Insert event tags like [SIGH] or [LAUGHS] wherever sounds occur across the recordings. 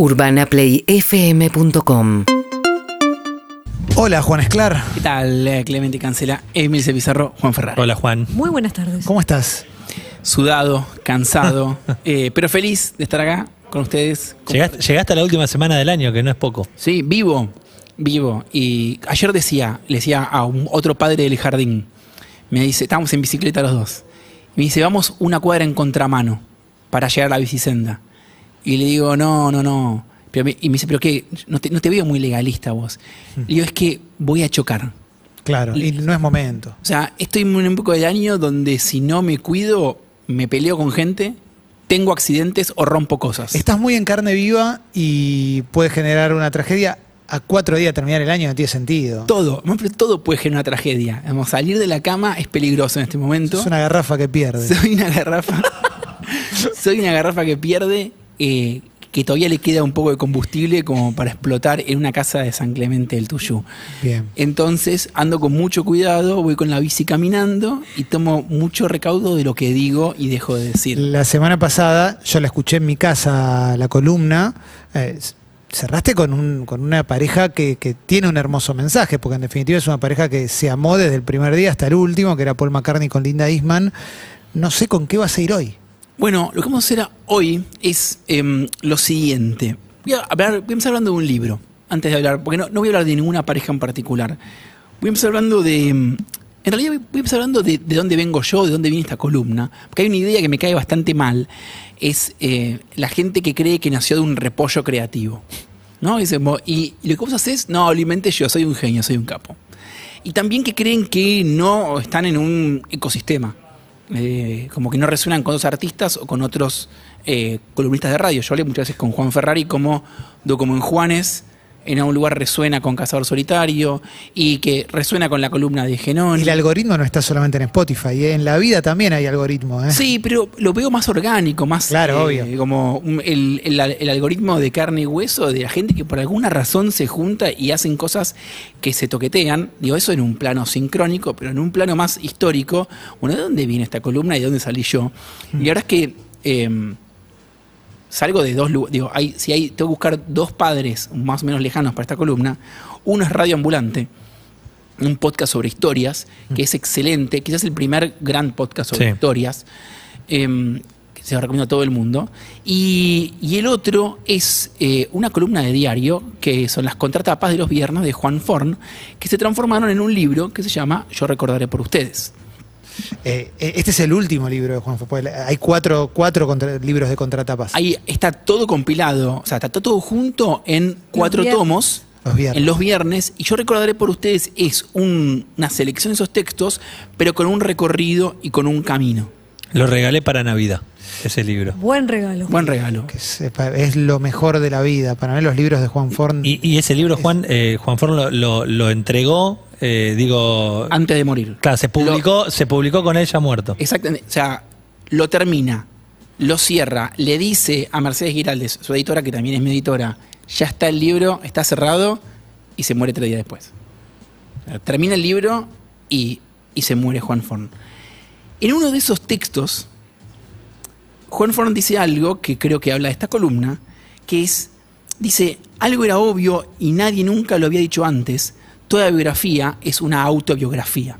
UrbanaPlayFM.com Hola, Juan Esclar. ¿Qué tal, eh, Clemente Cancela? Emil Pizarro, Juan Ferrari. Hola Juan. Muy buenas tardes. ¿Cómo estás? Sudado, cansado, [LAUGHS] eh, pero feliz de estar acá con ustedes. Llegaste, llegaste a la última semana del año, que no es poco. Sí, vivo, vivo. Y ayer decía, le decía a un, otro padre del jardín, me dice, estábamos en bicicleta los dos, y me dice, vamos una cuadra en contramano para llegar a la bicisenda. Y le digo, no, no, no. Pero me- y me dice, pero qué, no te, no te veo muy legalista vos. Le digo, es que voy a chocar. Claro, y no es momento. O sea, estoy en un poco del año donde si no me cuido, me peleo con gente, tengo accidentes o rompo cosas. Estás muy en carne viva y puede generar una tragedia. A cuatro días de terminar el año no tiene sentido. Todo, pero todo puede generar una tragedia. Vamos, salir de la cama es peligroso en este momento. Es una garrafa que pierde. [LAUGHS] Soy una garrafa. [LAUGHS] soy una garrafa que pierde, eh, que todavía le queda un poco de combustible como para explotar en una casa de San Clemente del Tuyú. Bien. Entonces ando con mucho cuidado, voy con la bici caminando y tomo mucho recaudo de lo que digo y dejo de decir. La semana pasada yo la escuché en mi casa, la columna. eh, cerraste con, un, con una pareja que, que tiene un hermoso mensaje, porque en definitiva es una pareja que se amó desde el primer día hasta el último, que era Paul McCartney con Linda Eastman. No sé con qué vas a ir hoy. Bueno, lo que vamos a hacer hoy es em, lo siguiente. Voy a, hablar, voy a empezar hablando de un libro, antes de hablar, porque no, voy a hablar de ninguna pareja en particular. Voy a empezar hablando de... em, En realidad voy a empezar hablando de, de dónde vengo yo, de dónde viene esta columna, porque hay una idea que me cae bastante mal, es eh, la gente que cree que nació de un repollo creativo. ¿no? Mo- y, y lo que vos haces, no, lo yo, soy un genio, soy un capo. Y también que creen que no están en un ecosistema. Eh, como que no resuenan con otros artistas o con otros eh, columnistas de radio. Yo hablé muchas veces con Juan Ferrari como como en Juanes, en algún lugar resuena con Cazador Solitario y que resuena con la columna de Genón. Y el algoritmo no está solamente en Spotify, ¿eh? en la vida también hay algoritmo. ¿eh? Sí, pero lo veo más orgánico, más Claro, eh, obvio. como un- el, el- el algoritmo de carne y hueso de la gente que por alguna razón se junta y hacen cosas que se toquetean. Digo, eso en un plano sincrónico, pero en un plano más histórico. Bueno, ¿de dónde viene esta columna y de dónde salí yo? Y la verdad es que eh, salgo de dos lugares. Digo, hay, si hay, tengo que buscar dos padres más o menos lejanos para esta columna. Uno es Radio Ambulante un podcast sobre historias, que es excelente, quizás el primer gran podcast sobre Sí. historias, em, que se lo recomiendo a todo el mundo. Y, y el otro es eh, una columna de diario, que son las contratapas de los viernes de Juan Forn, que se transformaron en un libro que se llama Yo recordaré por ustedes. Eh, eh, este es el último libro de Juan Fopol. Hay cuatro, cuatro contra- libros de contratapas. Ahí está todo compilado, o sea, está todo junto en cuatro tomos. Los viernes. En los viernes, y yo recordaré por ustedes, es un- una selección de esos textos, pero con un recorrido y con un camino. Lo regalé para Navidad, ese libro. Buen regalo. Buen regalo. que es, lo mejor de la vida. Para mí los libros de Juan Forn... Y, y ese libro, Juan, eh, Juan Forn lo, lo- lo entregó, eh, digo, Antes de morir. claro, se publicó, se publicó con él ya muerto. Exactamente. O sea, lo termina, lo cierra, le dice a Mercedes Giraldes, su editora, que también es mi editora, ya está el libro, está cerrado, y se muere tres días después. Termina el libro y, y se muere Juan Forn. En uno de esos textos, Juan Forn dice algo que creo que habla de esta columna, que es, dice, algo era obvio y nadie nunca lo había dicho antes, toda biografía es una autobiografía.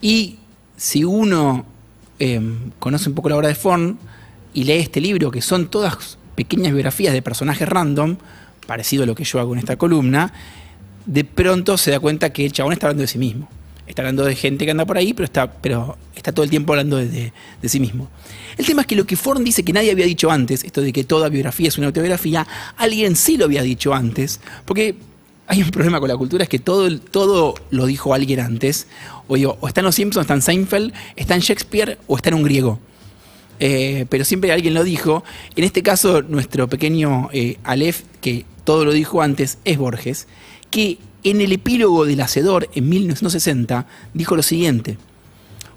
Y si uno eh, conoce un poco la obra de Forn y lee este libro, que son todas pequeñas biografías de personajes random, parecido a lo que yo hago en esta columna, de pronto se da cuenta que el chabón está hablando de sí mismo. Está hablando de gente que anda por ahí, pero está, pero está todo el tiempo hablando de, sí mismo. El tema es que lo que Forn dice que nadie había dicho antes, esto de que toda biografía es una autobiografía, alguien sí lo había dicho antes, porque hay un problema con la cultura, es que todo, todo lo dijo alguien antes. O, digo, o está en Los Simpsons, está en Seinfeld, está en Shakespeare o está en un griego. Eh, pero siempre alguien lo dijo. En este caso, nuestro pequeño eh, Aleph, que todo lo dijo antes, es Borges, que en el epílogo del Hacedor, en 1960, dijo lo siguiente.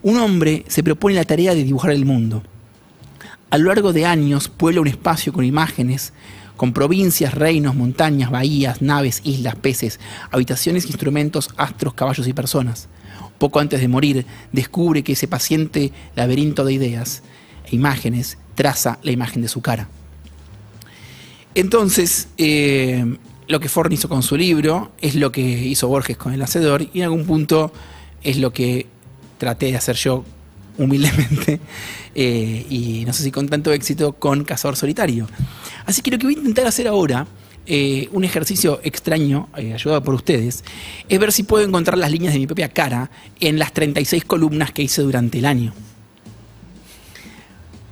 Un hombre se propone la tarea de dibujar el mundo. A lo largo de años puebla un espacio con imágenes, con provincias, reinos, montañas, bahías, naves, islas, peces, habitaciones, instrumentos, astros, caballos y personas. Poco antes de morir, descubre que ese paciente laberinto de ideas e imágenes traza la imagen de su cara. Entonces, eh, lo que Forn hizo con su libro es lo que hizo Borges con El Hacedor y en algún punto es lo que traté de hacer yo humildemente [LAUGHS] eh, y no sé si con tanto éxito con Cazador Solitario. Así que lo que voy a intentar hacer ahora, eh, un ejercicio extraño, eh, ayudado por ustedes, es ver si puedo encontrar las líneas de mi propia cara en las 36 columnas que hice durante el año.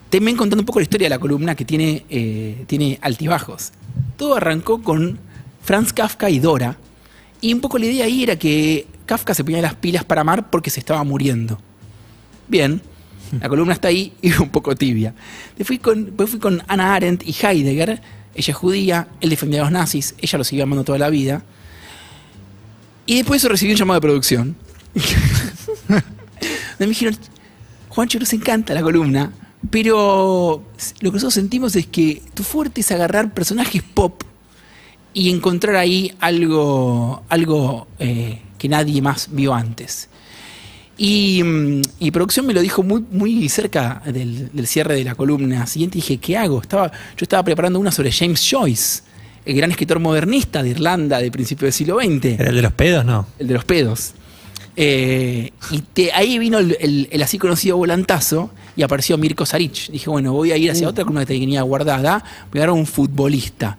También contando un poco la historia de la columna que tiene, tiene altibajos. Todo arrancó con Franz Kafka y Dora. Y un poco la idea ahí era que Kafka se ponía las pilas para amar porque se estaba muriendo. Bien, la columna está ahí y [LAUGHS] un poco tibia. Después fui con, después fui con Anna Arendt y Heidegger. Ella es judía, él defendía a los nazis, ella lo siguió amando toda la vida. Y después recibí un llamado de producción. [LAUGHS] me dijeron, Juancho, nos encanta la columna, pero lo que nosotros sentimos es que tu fuerte es agarrar personajes pop y encontrar ahí algo, algo eh, que nadie más vio antes. Y, mm, y, producción me lo dijo muy, muy cerca del, del, cierre de la columna siguiente. Dije, ¿qué hago? Estaba, yo estaba preparando una sobre James Joyce, el gran escritor modernista de Irlanda de principios del siglo XX. ¿Era el de los pedos, no? El de los pedos. Eh, y te, ahí vino el, el, el, así conocido volantazo y apareció Mirko Saric. Dije, bueno, voy a ir hacia uh. otra columna que tenía guardada, voy a dar a un futbolista.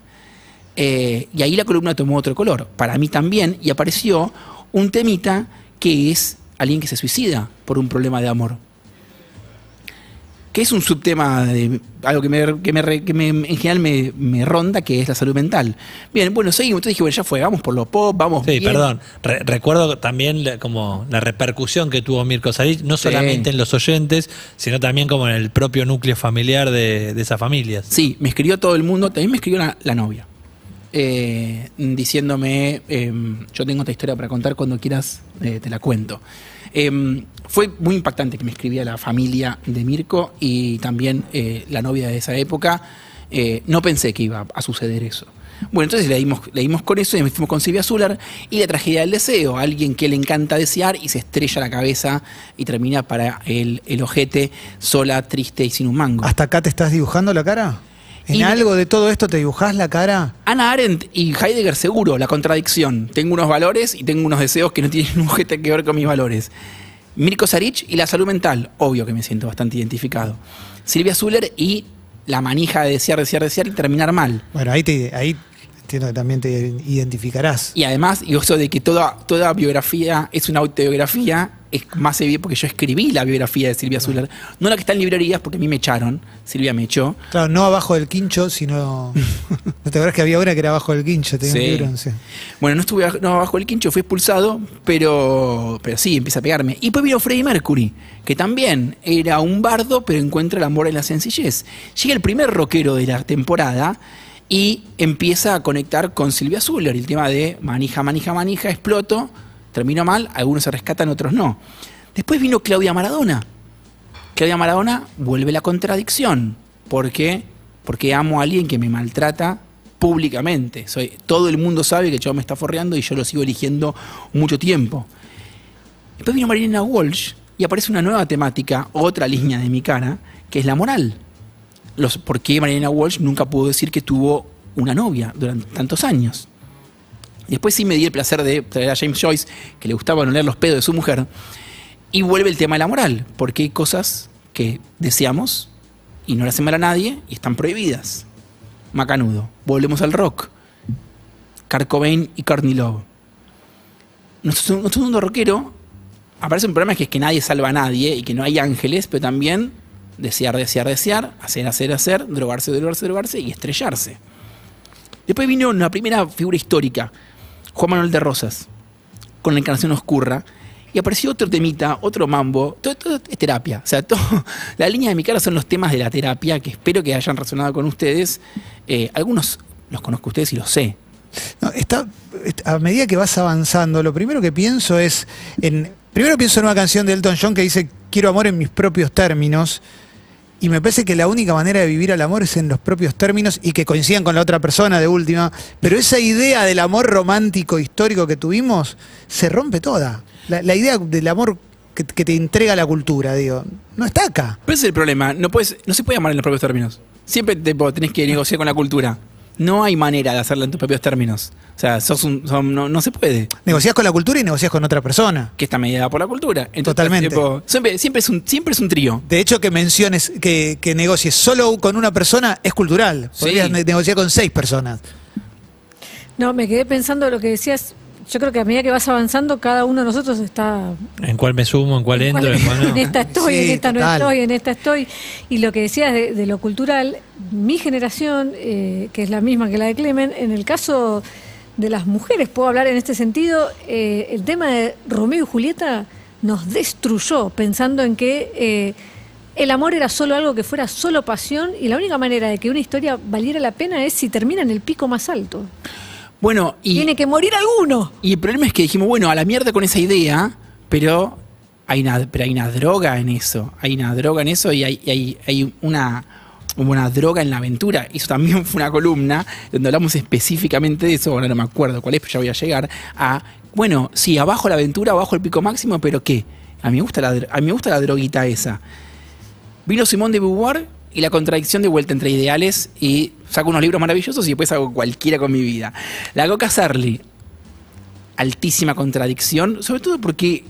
Eh, y ahí la columna tomó otro color, para mí también, y apareció un temita que es alguien que se suicida por un problema de amor. Que es un subtema de algo que, me, que, me, que me, en general me, me, ronda, que es la salud mental. Bien, bueno, seguimos. Entonces dije, bueno, ya fue, vamos por lo pop, vamos. Sí, bien. perdón. Re recuerdo también la, como la repercusión que tuvo Mirko Saric, no solamente en los oyentes, sino también como en el propio núcleo familiar de, de esas familias. Sí, me escribió todo el mundo, también me escribió la, la novia. Eh, diciéndome, eh, yo tengo esta historia para contar, cuando quieras eh, te la cuento. Eh, fue muy impactante que me escribía la familia de Mirko y también eh, la novia de esa época. No pensé que iba a suceder eso. Bueno, entonces leímos, leímos con eso y me fuimos con Silvia Zuller y la tragedia del deseo, alguien que le encanta desear y se estrella la cabeza y termina para el, el ojete sola, triste y sin un mango. ¿Hasta acá te estás dibujando la cara? ¿En y algo de todo esto te dibujás la cara? Ana Arendt y Heidegger seguro, la contradicción. Tengo unos valores y tengo unos deseos que no tienen [LAUGHS] un ojete que ver con mis valores. Mirko Saric y la salud mental, obvio que me siento bastante identificado. Silvia Zuller y la manija de desear, desear, desear y terminar mal. Bueno, ahí, te, ahí entiendo que también te identificarás. Y además, y eso de que toda, toda biografía es una autobiografía, es más evidente porque yo escribí la biografía de Silvia Zuller. No la que está en librerías porque a mí me echaron. Silvia me echó. Claro, no abajo del quincho, sino. [LAUGHS] ¿No te acuerdas que había una que era abajo del quincho? Sí. Libro, sí. Bueno, no estuve no, abajo del quincho, fui expulsado, pero, pero sí, empieza a pegarme. Y después vino Freddie Mercury, que también era un bardo, pero encuentra el amor en la sencillez. Llega el primer rockero de la temporada y empieza a conectar con Silvia Zuller. El tema de manija, manija, manija, exploto terminó mal, algunos se rescatan, otros no. Después vino Claudia Maradona. Claudia Maradona vuelve la contradicción. ¿Por qué? Porque amo a alguien que me maltrata públicamente. Soy, todo el mundo sabe que yo me está forreando y yo lo sigo eligiendo mucho tiempo. Después vino Marilena Walsh y aparece una nueva temática, otra línea de mi cara, que es la moral. Los, ¿Por qué Marilena Walsh nunca pudo decir que tuvo una novia durante tantos años? Después sí me di el placer de traer a James Joyce, que le gustaba oler los pedos de su mujer, y vuelve el tema de la moral, porque hay cosas que deseamos y no le hacen mal a nadie y están prohibidas. Macanudo. Volvemos al rock. Kurt Cobain y Courtney Love. Nuestro, nuestro mundo rockero aparece un problema que es que nadie salva a nadie y que no hay ángeles, pero también desear, desear, desear, hacer, hacer, hacer, drogarse, drogarse, drogarse y estrellarse. Después vino una primera figura histórica, Juan Manuel de Rosas, con la encarnación oscura, y apareció otro temita, otro mambo, todo, es terapia. O sea, [LAUGHS] todo, la línea de mi cara son los temas de la terapia que espero que hayan resonado con ustedes. Eh, algunos los conozco ustedes y los sé. Está, a medida que vas avanzando, lo primero que pienso es en. Primero pienso en una canción de Elton John que dice quiero amor en mis propios términos. Y me parece que la única manera de vivir al amor es en los propios términos y que coincidan con la otra persona de última. Pero esa idea del amor romántico histórico que tuvimos se rompe toda. La, idea del amor que, que, te entrega la cultura, digo, no está acá. Pero ese es el problema. No, puedes, no se puede amar en los propios términos. Siempre te, tenés que negociar con la cultura. No hay manera de hacerla en tus propios términos. O sea, sos un, son- no, no se puede. Negociás con la cultura y negociás con otra persona. Que está mediada por la cultura. Entonces, Totalmente. tipo, siempre, siempre, es un, siempre es un trío. De hecho, que menciones, que, que negocies solo con una persona es cultural. Podrías Sí. negociar con seis personas. No, me quedé pensando lo que decías. Yo creo que a medida que vas avanzando, cada uno de nosotros está. ¿En cuál me sumo? ¿En cuál entro? ¿Cuál- ¿En cuál no? [LAUGHS] En esta estoy, Sí, en esta no estoy, en esta estoy. Y lo que decías de, de lo cultural, mi generación, eh, que es la misma que la de Clemen, en el caso de las mujeres, puedo hablar en este sentido, eh, el tema de Romeo y Julieta nos destruyó, pensando en que eh, el amor era solo algo que fuera solo pasión y la única manera de que una historia valiera la pena es si termina en el pico más alto. Bueno, y, Tiene que morir alguno. y el problema es que dijimos, bueno, a la mierda con esa idea, pero hay una, pero hay una droga en eso. Hay una droga en eso y hay, hay, hay una, una droga en la aventura. Eso también [LAUGHS] fue una columna donde hablamos específicamente de eso, ahora no me acuerdo cuál es, pero ya voy a llegar a, bueno, sí, abajo la aventura, abajo el pico máximo, pero ¿qué? A mí me gusta la, a mí me gusta la droguita esa. Vino Simón de Beauvoir y la contradicción de vuelta entre ideales y saco unos libros maravillosos y después hago cualquiera con mi vida. La Coca Sarli, altísima contradicción, sobre todo porque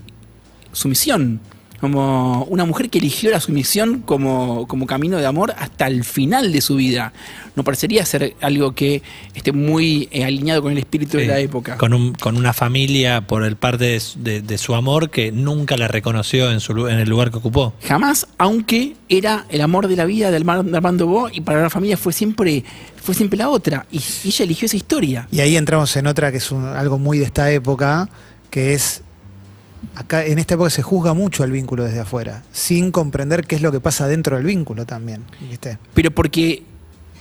sumisión, como una mujer que eligió la sumisión como, como camino de amor hasta el final de su vida. No parecería ser algo que esté muy eh, alineado con el espíritu de la época. Con, un- con una familia por el parte de, su- de- de su amor que nunca la reconoció en, su, en el lugar que ocupó. Jamás, aunque era el amor de la vida del Mar- de Armando Bo y para la familia fue siempre, fue siempre la otra. Y, y ella eligió esa historia. Y ahí entramos en otra que es un- algo muy de esta época, que es, acá en esta época se juzga mucho el vínculo desde afuera, sin comprender qué es lo que pasa dentro del vínculo también. ¿viste? Pero porque,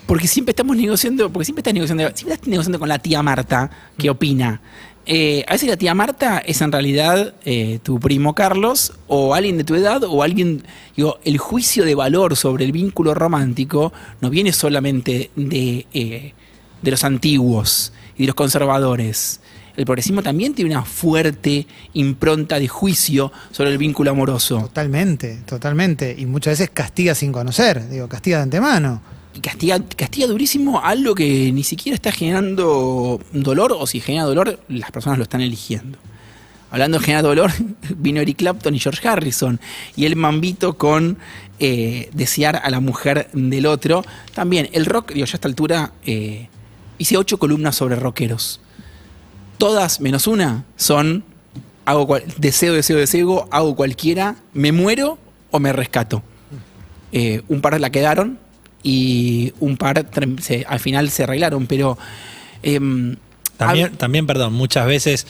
porque siempre estamos negociando, porque siempre estás negociando, siempre estás negociando con la tía Marta, que opina. Eh, a veces la tía Marta es en realidad eh, tu primo Carlos o alguien de tu edad o alguien, digo, el juicio de valor sobre el vínculo romántico no viene solamente de, eh, de los antiguos y de los conservadores. El progresismo también tiene una fuerte impronta de juicio sobre el vínculo amoroso. Totalmente, totalmente. Y muchas veces castiga sin conocer, digo, castiga de antemano. y castiga, castiga durísimo algo que ni siquiera está generando dolor, o si genera dolor, las personas lo están eligiendo. Hablando de generar dolor, [LAUGHS] vino Eric Clapton y George Harrison, y el mambito con eh, desear a la mujer del otro. También, el rock, digo, ya a esta altura, eh, hice ocho columnas sobre rockeros. Todas, menos una, son hago cual- deseo, deseo, deseo, hago cualquiera, me muero o me rescato. Eh, un par la quedaron y un par se- al final se arreglaron, pero em, También, también, perdón, muchas veces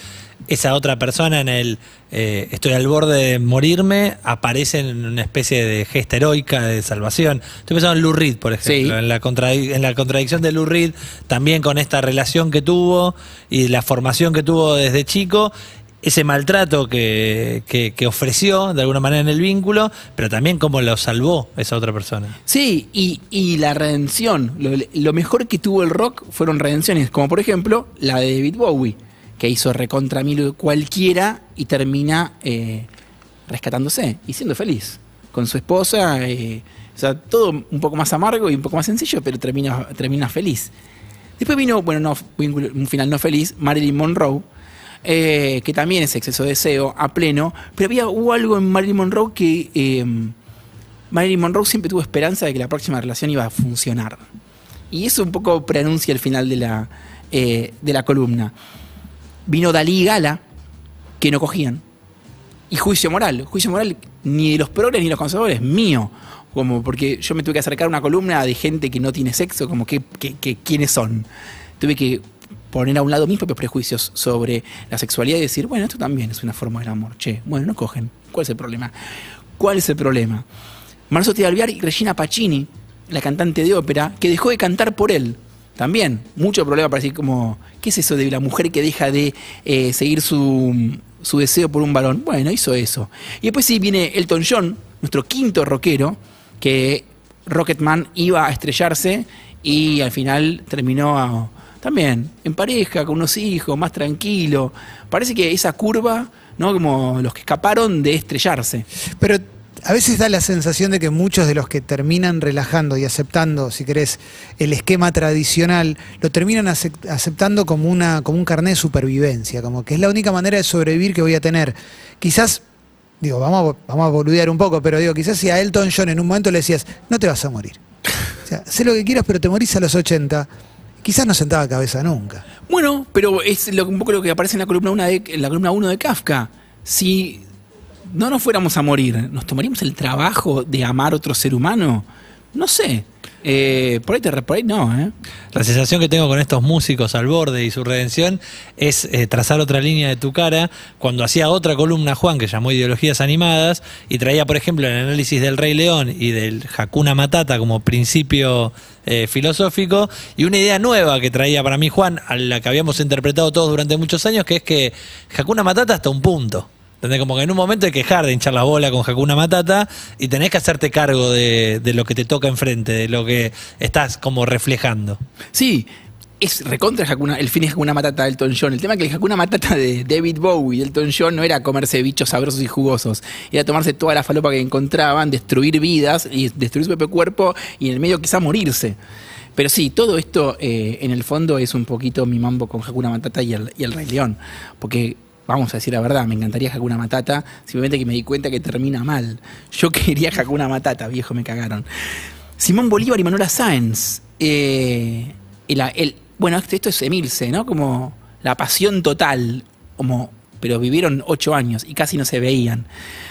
esa otra persona en el eh, estoy al borde de morirme aparece en una especie de gesta heroica de salvación. Estoy pensando en Lou Reed, por ejemplo, Sí. en, la en la contradicción de Lou Reed, también con esta relación que tuvo y la formación que tuvo desde chico. Ese maltrato que, que- que ofreció de alguna manera en el vínculo, pero también cómo lo salvó esa otra persona. Sí, y, y la redención. Lo, lo mejor que tuvo el rock fueron redenciones, como por ejemplo la de David Bowie, que hizo recontra mil cualquiera y termina eh, rescatándose y siendo feliz con su esposa. eh, o sea, todo un poco más amargo y un poco más sencillo, pero termina, termina feliz. Después vino, bueno, no, un final no feliz, Marilyn Monroe, eh, que también es exceso de deseo a pleno, pero había, hubo algo en Marilyn Monroe que Marilyn Monroe siempre tuvo esperanza de que la próxima relación iba a funcionar. Y eso un poco preanuncia el final de la, de la columna. Vino Dalí y Gala, que no cogían. Y juicio moral. Juicio moral ni de los progres ni de los conservadores, mío. Como porque yo me tuve que acercar a una columna de gente que no tiene sexo, como que, quiénes son. Tuve que poner a un lado mis propios prejuicios sobre la sexualidad y decir, bueno, esto también es una forma del amor. Che, bueno, no cogen. ¿Cuál es el problema? ¿Cuál es el problema? Marzotti Alvear y Regina Pacini, la cantante de ópera, que dejó de cantar por él. También, mucho problema para decir como, ¿qué es eso de la mujer que deja de eh, seguir su, su deseo por un varón? Bueno, hizo eso. Y después sí viene Elton John, nuestro quinto rockero, que Rocketman iba a estrellarse y al final terminó también en pareja, con unos hijos, más tranquilo. Parece que esa curva, ¿no? Como los que escaparon de estrellarse. Pero a veces da la sensación de que muchos de los que terminan relajando y aceptando, si querés, el esquema tradicional, lo terminan acep- aceptando como, una, como un carnet de supervivencia, como que es la única manera de sobrevivir que voy a tener. Quizás, digo, vamos a, vamos a boludear un poco, pero digo, quizás si a Elton John en un momento le decías, no te vas a morir. O sea, sé lo que quieras, pero te morís a los 80. Quizás no sentaba cabeza nunca. Bueno, pero es lo- un poco lo que aparece en la columna 1 de, la columna 1 de Kafka. Si no nos fuéramos a morir, ¿nos tomaríamos el trabajo de amar otro ser humano? No sé. Eh, por ahí te no, ¿eh? La sensación que tengo con estos músicos al borde y su redención es eh, trazar otra línea de tu cara. Cuando hacía otra columna Juan que llamó Ideologías Animadas y traía, por ejemplo, el análisis del Rey León y del Hakuna Matata como principio eh, filosófico y una idea nueva que traía para mí Juan, a la que habíamos interpretado todos durante muchos años, que es que Hakuna Matata hasta un punto. ¿Entendés? Como que en un momento hay que dejar de hinchar la bola con Hakuna Matata y tenés que hacerte cargo de, de lo que te toca enfrente, de lo que estás como reflejando. Sí, es recontra el el fin de Hakuna Matata de Elton John. El tema es que el Hakuna Matata de David Bowie y Elton John no era comerse bichos sabrosos y jugosos. Era tomarse toda la falopa que encontraban, destruir vidas y destruir su propio cuerpo y en el medio quizá morirse. Pero sí, todo esto eh, en el fondo es un poquito mi mambo con Hakuna Matata y el Rey León. Porque, vamos a decir la verdad, me encantaría Hakuna Matata, simplemente que me di cuenta que termina mal. Yo [LAUGHS] quería Hakuna Matata, viejo, me cagaron. Simón Bolívar y Manuela Sáenz. eh, bueno, esto, esto es Emilce, ¿no? Como la pasión total, como, pero vivieron ocho años y casi no se veían.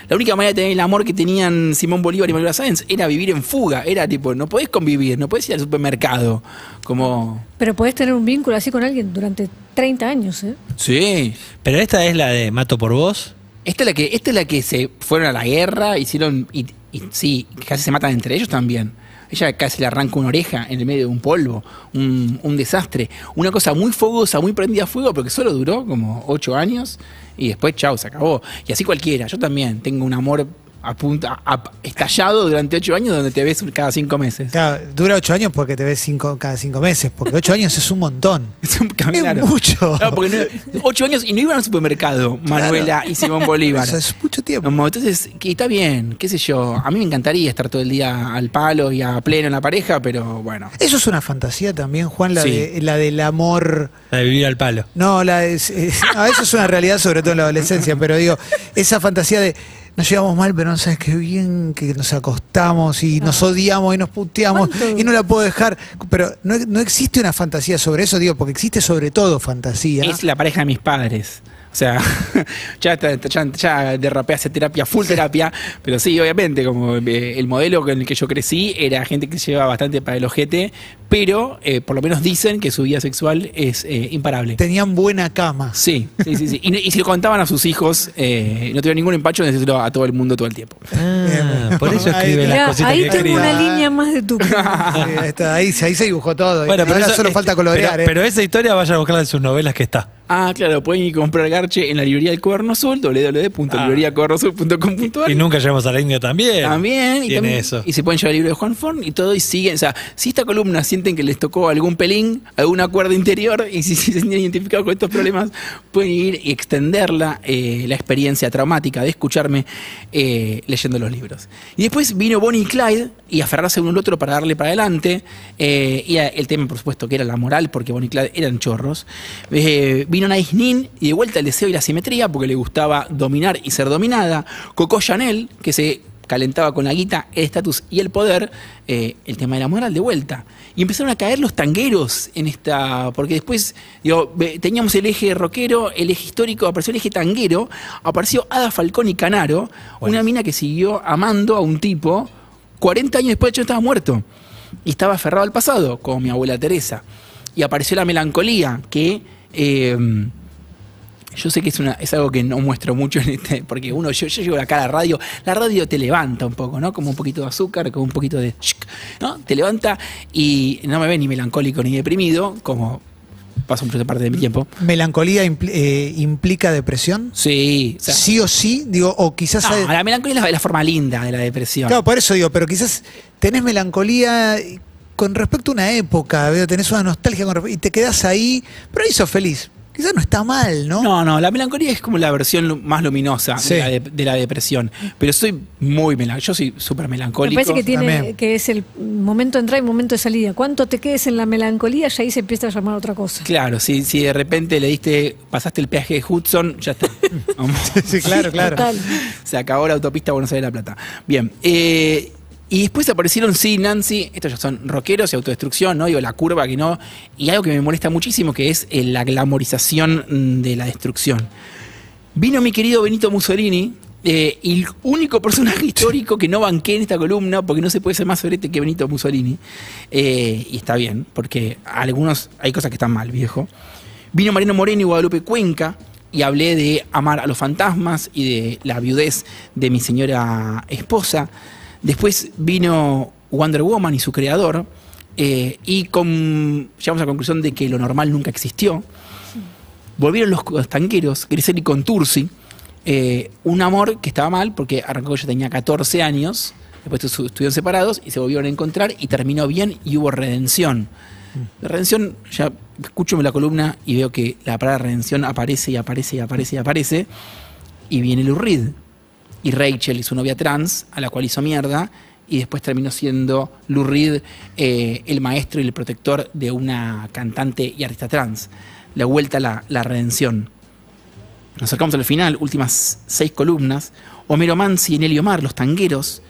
La única manera de tener el amor que tenían Simón Bolívar y Manuela Sáenz era vivir en fuga. Era tipo, no podés convivir, no podés ir al supermercado. Como, Pero podés tener un vínculo así con alguien durante 30 años, ¿eh? sí. Pero esta es la de Mato por vos. Esta es la que, esta es la que se fueron a la guerra, hicieron, y, y sí, casi se matan entre ellos también. Ella casi le arranca una oreja en el medio de un polvo, un, un desastre. Una cosa muy fogosa, muy prendida a fuego, porque solo duró como ocho años y después, chau, se acabó. Y así cualquiera. Yo también tengo un amor a punta, a- estallado durante ocho años donde te ves cada cinco meses. Claro, dura ocho años porque te ves cinco, cada cinco meses, porque ocho años es un montón. [LAUGHS] Es un claro. mucho. Claro, porque no- ocho años y no iban al supermercado, Manuela y Simón [LAUGHS] Bolívar. Eso es mucho tiempo. Como, entonces, que está bien, qué sé yo. A mí me encantaría estar todo el día al palo y a pleno en la pareja, pero bueno. Eso es una fantasía también, Juan, la, Sí. de, la del amor. La de vivir al palo. No, la es, es- no, eso es una realidad, sobre todo en la adolescencia, pero digo, esa fantasía de nos llevamos mal, pero no sabes qué bien que nos acostamos y nos odiamos y nos puteamos ¿Cuánto? y no la puedo dejar. Pero no, no existe una fantasía sobre eso, digo, porque existe sobre todo fantasía. Es la pareja de mis padres. O sea, [LAUGHS] ya, está- ya, ya derrapé hace terapia, full terapia, pero sí, obviamente, como eh, el modelo con el que yo crecí era gente que se lleva bastante para el ojete, pero eh, por lo menos dicen que su vida sexual es eh, imparable. Tenían buena cama. Sí, sí, sí. sí. Y, y si lo contaban a sus hijos, eh, no tuvieron ningún empacho en decirlo a todo el mundo todo el tiempo. Ah, por eso Ahí escribe está. las cositas ahí que tengo escribe. una línea más de tu. [LAUGHS] Sí, ahí, está, ahí, se- ahí se dibujó todo. Bueno, pero Ahora eso- solo falta colorear. Pero, ¿eh? pero esa historia vaya a buscarla en sus novelas que está. Ah, claro, pueden ir a comprar Garche en la librería del Cuaderno Azul, www.libreriacuadernoazul.com.ar. Y nunca llegamos a la India también. También, y, también- eso. y se pueden llevar el libro de Juan Forn y todo y siguen. O sea, si esta columna sienten que les tocó algún pelín, alguna cuerda interior y si, si [LAUGHS] se sienten identificados con estos problemas, pueden ir y extenderla, eh, la experiencia traumática de escucharme eh, leyendo los libros. Y después vino Bonnie y Clyde y aferrarse uno al otro para darle para adelante. eh, y el tema, por supuesto, que era la moral, porque Bonnie y Clyde eran chorros. Vino Nice Nin y de vuelta el deseo y la simetría, porque le gustaba dominar y ser dominada. Coco Chanel, que se calentaba con la guita, el estatus y el poder, eh, el tema de la moral de vuelta. Y empezaron a caer los tangueros en esta. Porque después, digo, teníamos el eje rockero, el eje histórico, apareció el eje tanguero, apareció Ada Falcón y Canaro, una mina que siguió amando a un tipo 40 años después de hecho estaba muerto. Y estaba aferrado al pasado, como mi abuela Teresa. Y apareció la melancolía, que. Eh, yo sé que es, una, es algo que no muestro mucho en este, porque uno, yo, yo llego acá a la radio, la radio te levanta un poco, ¿no? Como un poquito de azúcar, como un poquito de, ¿no? Te levanta y no me ve ni melancólico ni deprimido, como pasa mucha parte de mi tiempo. ¿Melancolía impl- eh, implica depresión? Sí, o sea, sí o sí, digo, o quizás... no, hay- la melancolía es la, la forma linda de la depresión. Claro, por eso digo, pero quizás tenés melancolía con respecto a una época, veo, tenés una nostalgia con y te quedás ahí, pero ahí sos feliz. quizás no está mal, ¿no? No, no, la melancolía es como la versión más luminosa Sí. de, la de- de la depresión. Pero soy muy melancólico. Yo soy súper Me melancólico. parece que tiene También. que es el momento de entrada y momento de salida. Cuánto te quedes en la melancolía, ya ahí se empieza a llamar otra cosa. Claro, si, si de repente le diste, pasaste el peaje de Hudson, ya está. [LAUGHS] Sí, claro, claro. Total. Se acabó la autopista Buenos Aires-La Plata. Bien. eh, y después aparecieron, sí, Nancy, estos ya son rockeros y autodestrucción, ¿no? Digo, la curva que no. Y algo que me molesta muchísimo, que es eh, la glamorización mm, de la destrucción. Vino mi querido Benito Mussolini, eh, el único personaje histórico que no banqué en esta columna, porque no se puede ser más sorete que Benito Mussolini. Eh, y está bien, porque algunos hay cosas que están mal, viejo. Vino Mariano Moreno y Guadalupe Cuenca y hablé de amar a los fantasmas y de la viudez de mi señora esposa. Después vino Wonder Woman y su creador eh, y con, llegamos a la conclusión de que lo normal nunca existió. Volvieron los, tanqueros, Grisel y Contursi. eh, un amor que estaba mal porque arrancó yo tenía 14 años, después estu- estuvieron separados y se volvieron a encontrar y terminó bien y hubo redención. La redención, ya escucho la columna y veo que la palabra redención aparece y aparece y aparece y aparece. Y viene Lou Reed. Y Rachel y su novia trans, a la cual hizo mierda. Y después terminó siendo Lou Reed eh, el maestro y el protector de una cantante y artista trans. La vuelta a la, la redención. Nos acercamos al final, últimas seis columnas. Homero Mansi y Nelly Omar, los tangueros.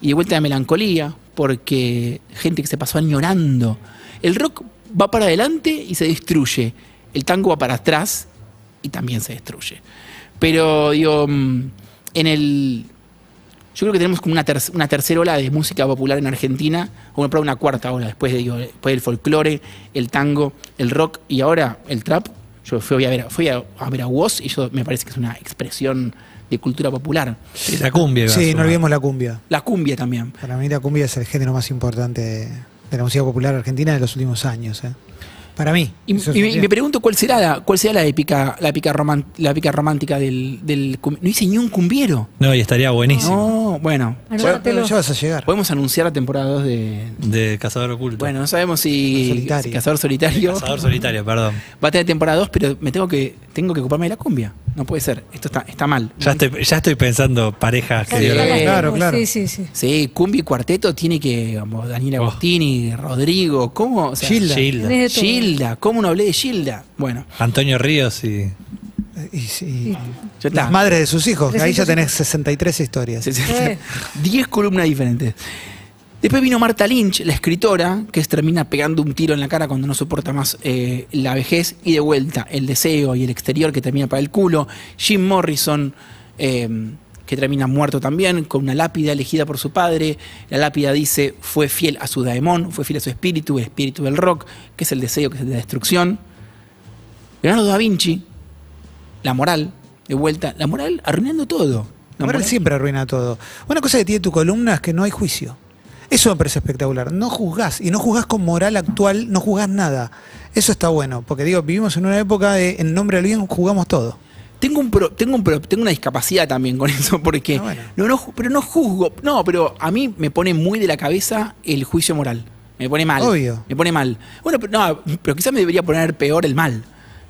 Y de vuelta de melancolía, porque gente que se pasó añorando. El rock va para adelante y se destruye. El tango va para atrás y también se destruye. Pero, digo, mm, en el. Yo creo que tenemos como una, ter- una tercera ola de música popular en Argentina, o bueno, una cuarta ola, después, de, digo, después del folclore, el tango, el rock y ahora el trap. Yo fui a ver, fui a, a ver a Woz y eso me parece que es una expresión de cultura popular. Sí, la cumbia. Sí, no olvidemos la cumbia. La cumbia también. Para mí la cumbia es el género más importante de, de la música popular argentina de los últimos años. ¿eh? Para mí. Y, Eso es y me, pregunto cuál será la, cuál será la épica, la épica, roman- la épica romántica del, del No hice ni un cumbiero. No, y estaría buenísimo. No, bueno. Ya vas a llegar. Podemos anunciar la temporada 2 de. De Cazador Oculto. Bueno, no sabemos si. Solitario. si Cazador Solitario. [LAUGHS] Cazador Solitario, perdón. Va a tener temporada 2, pero me tengo que, tengo que ocuparme de la cumbia. No puede ser. Esto está, está mal. Ya estoy, ya estoy pensando parejas que Sí. dio la- Eh, claro, claro. Sí, sí, sí. Sí, cumbia y cuarteto tiene que. Como Daniel Oh. Agostini, Rodrigo. ¿Cómo? O sea, Gilda. Gilda. Gilda. ¿Cómo no hablé de Gilda? Bueno, Antonio Ríos y. Y, sí, ya está. las madres de sus hijos, que ahí ya 300 tenés 63 historias. Sí, sí. Eh. 10 columnas diferentes. Después vino Marta Lynch, la escritora, que termina pegando un tiro en la cara cuando no soporta más eh, la vejez y de vuelta el deseo y el exterior que termina para el culo. Jim Morrison, eh, que termina muerto también, con una lápida elegida por su padre. La lápida dice, fue fiel a su daemon, fue fiel a su espíritu, el espíritu del rock, que es el deseo, que es la destrucción. Leonardo da Vinci, la moral, de vuelta, la moral arruinando todo. La La moral siempre arruina todo. Una cosa que tiene tu columna es que no hay juicio. Eso me parece espectacular. No juzgás. Y no juzgás con moral actual, no juzgás nada. Eso está bueno. Porque digo, vivimos en una época de en nombre del bien jugamos todo. Tengo un pro- tengo un pro- tengo una discapacidad también con [LAUGHS] eso porque Ah, bueno. no, no pero no juzgo, no, pero a mí me pone muy de la cabeza el juicio moral. Me pone mal. Obvio. Me pone mal. Bueno, pero, no, pero quizás me debería poner peor el mal.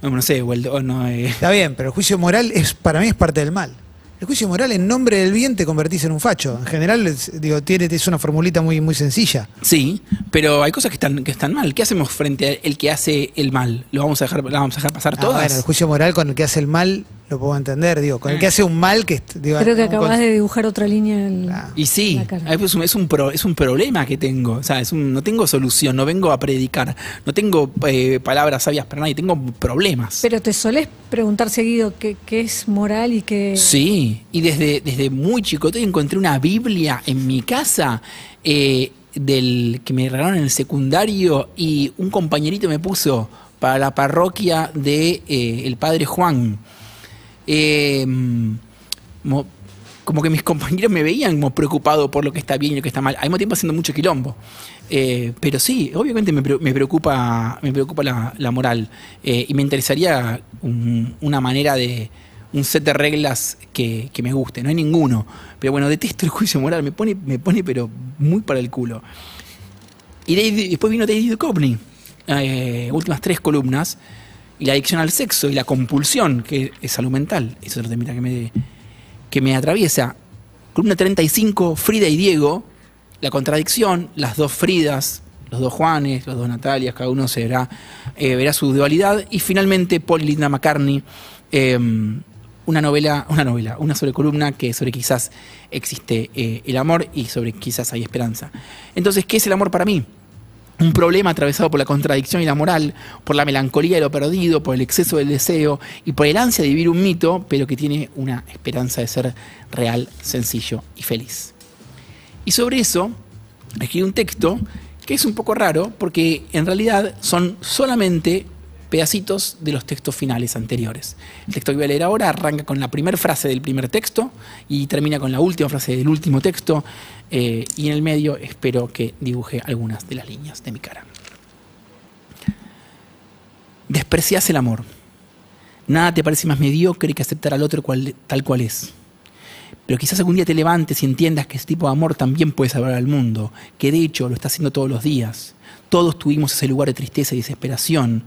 No, no sé, o el- o no, eh. Está bien, pero el juicio moral es para mí es parte del mal. El juicio moral en nombre del bien te convertís en un facho. En general, es, digo, tiene, es una formulita muy, muy sencilla. Sí, pero hay cosas que están, que están mal. ¿Qué hacemos frente al que hace el mal? ¿Lo vamos a dejar, la vamos a dejar pasar Ah, todas? bueno, el juicio moral con el que hace el mal lo puedo entender. Digo, con el que hace un mal que digo, Creo que acabas con- de dibujar otra línea. en- Ah. Y sí, La cara. ah, es un, es, un pro- es un problema que tengo. O sea, es un- no tengo solución, no vengo a predicar, no tengo eh, palabras sabias para nadie, tengo problemas. Pero te solés preguntar seguido qué, qué es moral y qué. Sí, y desde, desde muy chicote encontré una Biblia en mi casa eh, del que me regalaron en el secundario y un compañerito me puso para la parroquia de eh, el padre Juan. Eh, mo- como que mis [LAUGHS] compañeros me veían como preocupado por lo que está bien y lo que está mal, al mismo tiempo haciendo mucho quilombo. Eh, pero sí, obviamente me, me preocupa, me preocupa la, la moral eh, y me interesaría un- una manera de un set de reglas que, que me guste. No hay ninguno, pero bueno, detesto el juicio moral, me pone, me pone pero muy para el culo. Y después vino David Duchovny, eh, últimas tres columnas, y la adicción al sexo y la compulsión, que es salud mental. Eso es otro tema que me, que me atraviesa. Columna 35, Frida y Diego, la contradicción, las dos Fridas, los dos Juanes, los dos Natalias, cada uno eh, verá su dualidad. Y finalmente, Paul Linda McCartney, eh, una novela, una novela, una sobrecolumna que sobre quizás existe eh, el amor y sobre quizás hay esperanza. Entonces, ¿qué es el amor para mí? Un problema atravesado por la contradicción y la moral, por la melancolía de lo perdido, por el exceso del deseo y por el ansia de vivir un mito, pero que tiene una esperanza de ser real, sencillo y feliz. Y sobre eso escribí un texto que es un poco raro porque en realidad son solamente pedacitos de los textos finales anteriores. El texto que voy a leer ahora arranca con la primera frase del primer texto y termina con la última frase del último texto eh, y en el medio espero que dibuje algunas de las líneas de mi cara. Desprecias el amor. Nada te parece más mediocre que aceptar al otro tal cual es. Pero quizás algún día te levantes y entiendas que ese tipo de amor también puede salvar al mundo, que de hecho lo está haciendo todos los días. Todos tuvimos ese lugar de tristeza y desesperación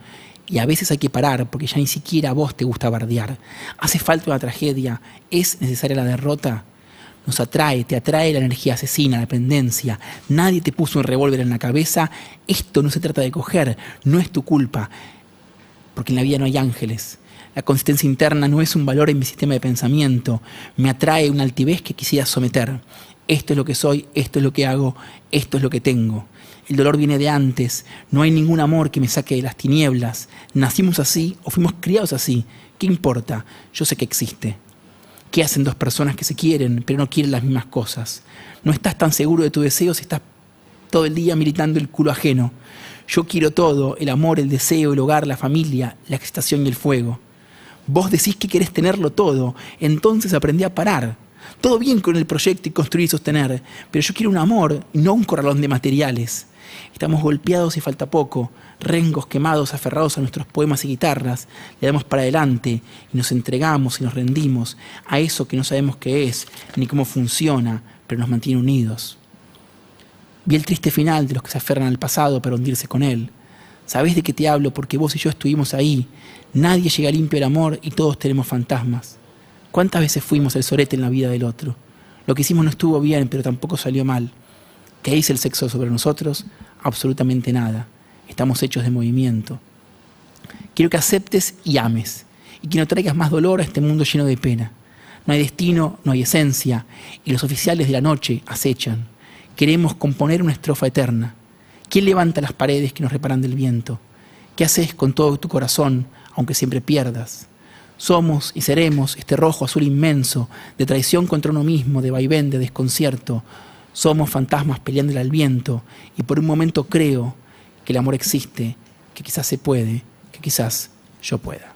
y a veces hay que parar porque ya ni siquiera a vos te gusta bardear. Hace falta una tragedia, es necesaria la derrota. Nos atrae, te atrae la energía asesina, la dependencia. Nadie te puso un revólver en la cabeza. Esto no se trata de coger, no es tu culpa. Porque en la vida no hay ángeles. La consistencia interna no es un valor en mi sistema de pensamiento. Me atrae una altivez que quisiera someter. Esto es lo que soy, esto es lo que hago, esto es lo que tengo el dolor viene de antes, no hay ningún amor que me saque de las tinieblas, nacimos así o fuimos criados así, ¿qué importa? Yo sé que existe. ¿Qué hacen dos personas que se quieren pero no quieren las mismas cosas? No estás tan seguro de tu deseo si estás todo el día militando el culo ajeno. Yo quiero todo, el amor, el deseo, el hogar, la familia, la excitación y el fuego. Vos decís que querés tenerlo todo, entonces aprendí a parar. Todo bien con el proyecto y construir y sostener, pero yo quiero un amor no un corralón de materiales. Estamos golpeados y falta poco, rengos quemados, aferrados a nuestros poemas y guitarras, le damos para adelante y nos entregamos y nos rendimos a eso que no sabemos qué es ni cómo funciona, pero nos mantiene unidos. Vi el triste final de los que se aferran al pasado para hundirse con él. Sabés de qué te hablo porque vos y yo estuvimos ahí. Nadie llega limpio del amor y todos tenemos fantasmas. ¿Cuántas veces fuimos el sorete en la vida del otro? Lo que hicimos no estuvo bien, pero tampoco salió mal. ¿Qué dice el sexo sobre nosotros? Absolutamente nada. Estamos hechos de movimiento. Quiero que aceptes y ames, y que no traigas más dolor a este mundo lleno de pena. No hay destino, no hay esencia, y los oficiales de la noche acechan. Queremos componer una estrofa eterna. ¿Quién levanta las paredes que nos reparan del viento? ¿Qué haces con todo tu corazón, aunque siempre pierdas? Somos y seremos este rojo azul inmenso, de traición contra uno mismo, de vaivén, de desconcierto, somos fantasmas peleándole al viento y por un momento creo que el amor existe, que quizás se puede, que quizás yo pueda.